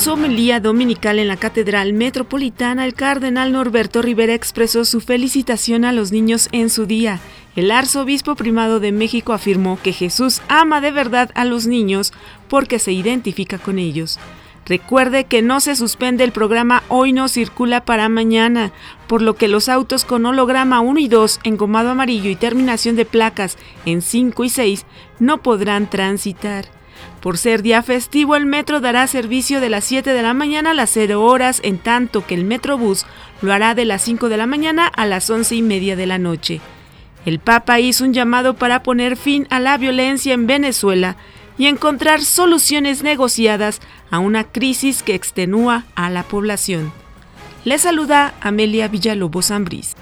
su homilía dominical en la Catedral Metropolitana, el cardenal Norberto Rivera expresó su felicitación a los niños en su día. El arzobispo primado de México afirmó que Jesús ama de verdad a los niños porque se identifica con ellos. Recuerde que no se suspende el programa Hoy no circula para mañana, por lo que los autos con holograma 1 y 2, engomado amarillo y terminación de placas en 5 y 6 no podrán transitar. Por ser día festivo, el metro dará servicio de las 7 de la mañana a las 0 horas, en tanto que el Metrobús lo hará de las 5 de la mañana a las 11 y media de la noche. El Papa hizo un llamado para poner fin a la violencia en Venezuela y encontrar soluciones negociadas a una crisis que extenúa a la población. Le saluda Amelia Villalobos Ambrís.